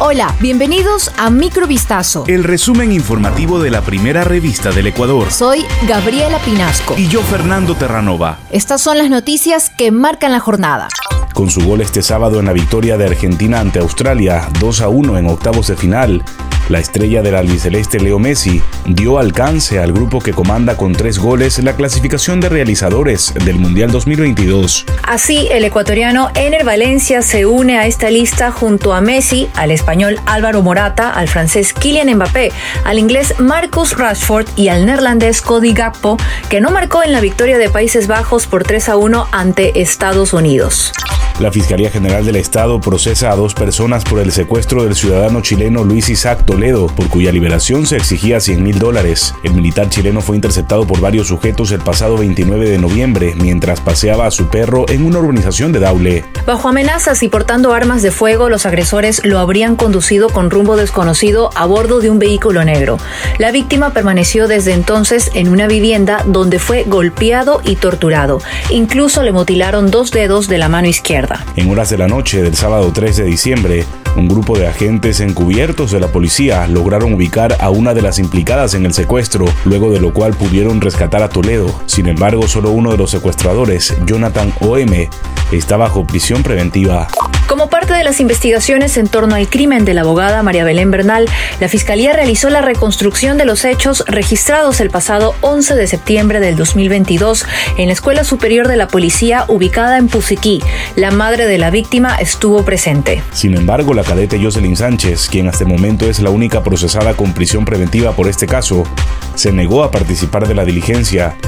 Hola, bienvenidos a Microvistazo. El resumen informativo de la primera revista del Ecuador. Soy Gabriela Pinasco. Y yo, Fernando Terranova. Estas son las noticias que marcan la jornada. Con su gol este sábado en la victoria de Argentina ante Australia, 2 a 1 en octavos de final, la estrella del albiceleste Leo Messi dio alcance al grupo que comanda con tres goles la clasificación de realizadores del Mundial 2022. Así, el ecuatoriano Ener Valencia se une a esta lista junto a Messi, al español Álvaro Morata, al francés Kylian Mbappé, al inglés Marcus Rashford y al neerlandés Cody Gakpo, que no marcó en la victoria de Países Bajos por 3 a 1 ante Estados Unidos. La Fiscalía General del Estado procesa a dos personas por el secuestro del ciudadano chileno Luis Isaac Toledo, por cuya liberación se exigía 100 mil dólares. El militar chileno fue interceptado por varios sujetos el pasado 29 de noviembre mientras paseaba a su perro en una urbanización de Daule. Bajo amenazas y portando armas de fuego, los agresores lo habrían conducido con rumbo desconocido a bordo de un vehículo negro. La víctima permaneció desde entonces en una vivienda donde fue golpeado y torturado. Incluso le mutilaron dos dedos de la mano izquierda. En horas de la noche del sábado 3 de diciembre, un grupo de agentes encubiertos de la policía lograron ubicar a una de las implicadas en el secuestro, luego de lo cual pudieron rescatar a Toledo. Sin embargo, solo uno de los secuestradores, Jonathan O.M., está bajo prisión preventiva. Parte de las investigaciones en torno al crimen de la abogada María Belén Bernal, la Fiscalía realizó la reconstrucción de los hechos registrados el pasado 11 de septiembre del 2022 en la Escuela Superior de la Policía ubicada en Pusiquí. La madre de la víctima estuvo presente. Sin embargo, la cadete Jocelyn Sánchez, quien hasta el momento es la única procesada con prisión preventiva por este caso, se negó a participar de la diligencia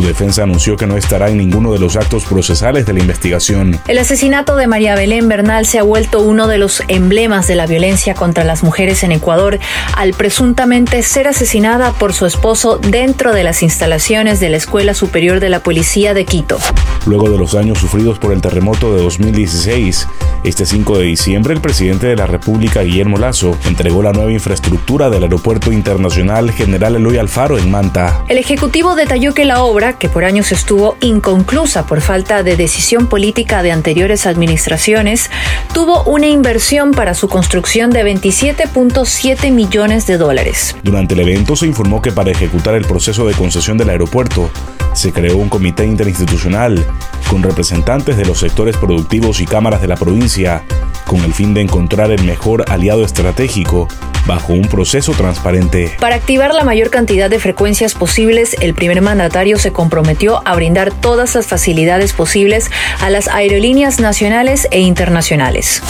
su defensa anunció que no estará en ninguno de los actos procesales de la investigación. El asesinato de María Belén Bernal se ha vuelto uno de los emblemas de la violencia contra las mujeres en Ecuador al presuntamente ser asesinada por su esposo dentro de las instalaciones de la Escuela Superior de la Policía de Quito. Luego de los daños sufridos por el terremoto de 2016, este 5 de diciembre el presidente de la República, Guillermo Lazo, entregó la nueva infraestructura del Aeropuerto Internacional General Eloy Alfaro en Manta. El Ejecutivo detalló que la obra que por años estuvo inconclusa por falta de decisión política de anteriores administraciones, tuvo una inversión para su construcción de 27.7 millones de dólares. Durante el evento se informó que para ejecutar el proceso de concesión del aeropuerto, se creó un comité interinstitucional con representantes de los sectores productivos y cámaras de la provincia, con el fin de encontrar el mejor aliado estratégico bajo un proceso transparente. Para activar la mayor cantidad de frecuencias posibles, el primer mandatario se comprometió a brindar todas las facilidades posibles a las aerolíneas nacionales e internacionales.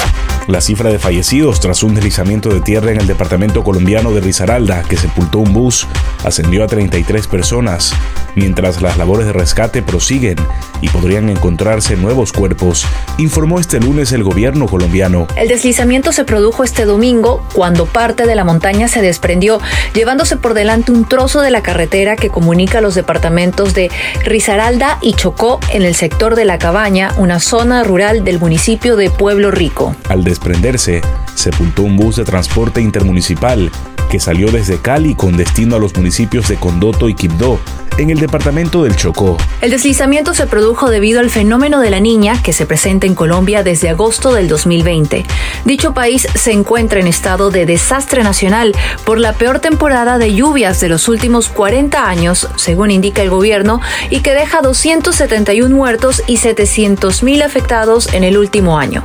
La cifra de fallecidos tras un deslizamiento de tierra en el departamento colombiano de Risaralda, que sepultó un bus, ascendió a 33 personas, mientras las labores de rescate prosiguen y podrían encontrarse nuevos cuerpos, informó este lunes el gobierno colombiano. El deslizamiento se produjo este domingo cuando parte de la montaña se desprendió, llevándose por delante un trozo de la carretera que comunica los departamentos de Risaralda y Chocó en el sector de La Cabaña, una zona rural del municipio de Pueblo Rico. Al desprenderse, sepultó un bus de transporte intermunicipal que salió desde Cali con destino a los municipios de Condoto y Quibdó, en el departamento del Chocó. El deslizamiento se produjo debido al fenómeno de la niña que se presenta en Colombia desde agosto del 2020. Dicho país se encuentra en estado de desastre nacional por la peor temporada de lluvias de los últimos 40 años, según indica el gobierno, y que deja 271 muertos y 700.000 afectados en el último año.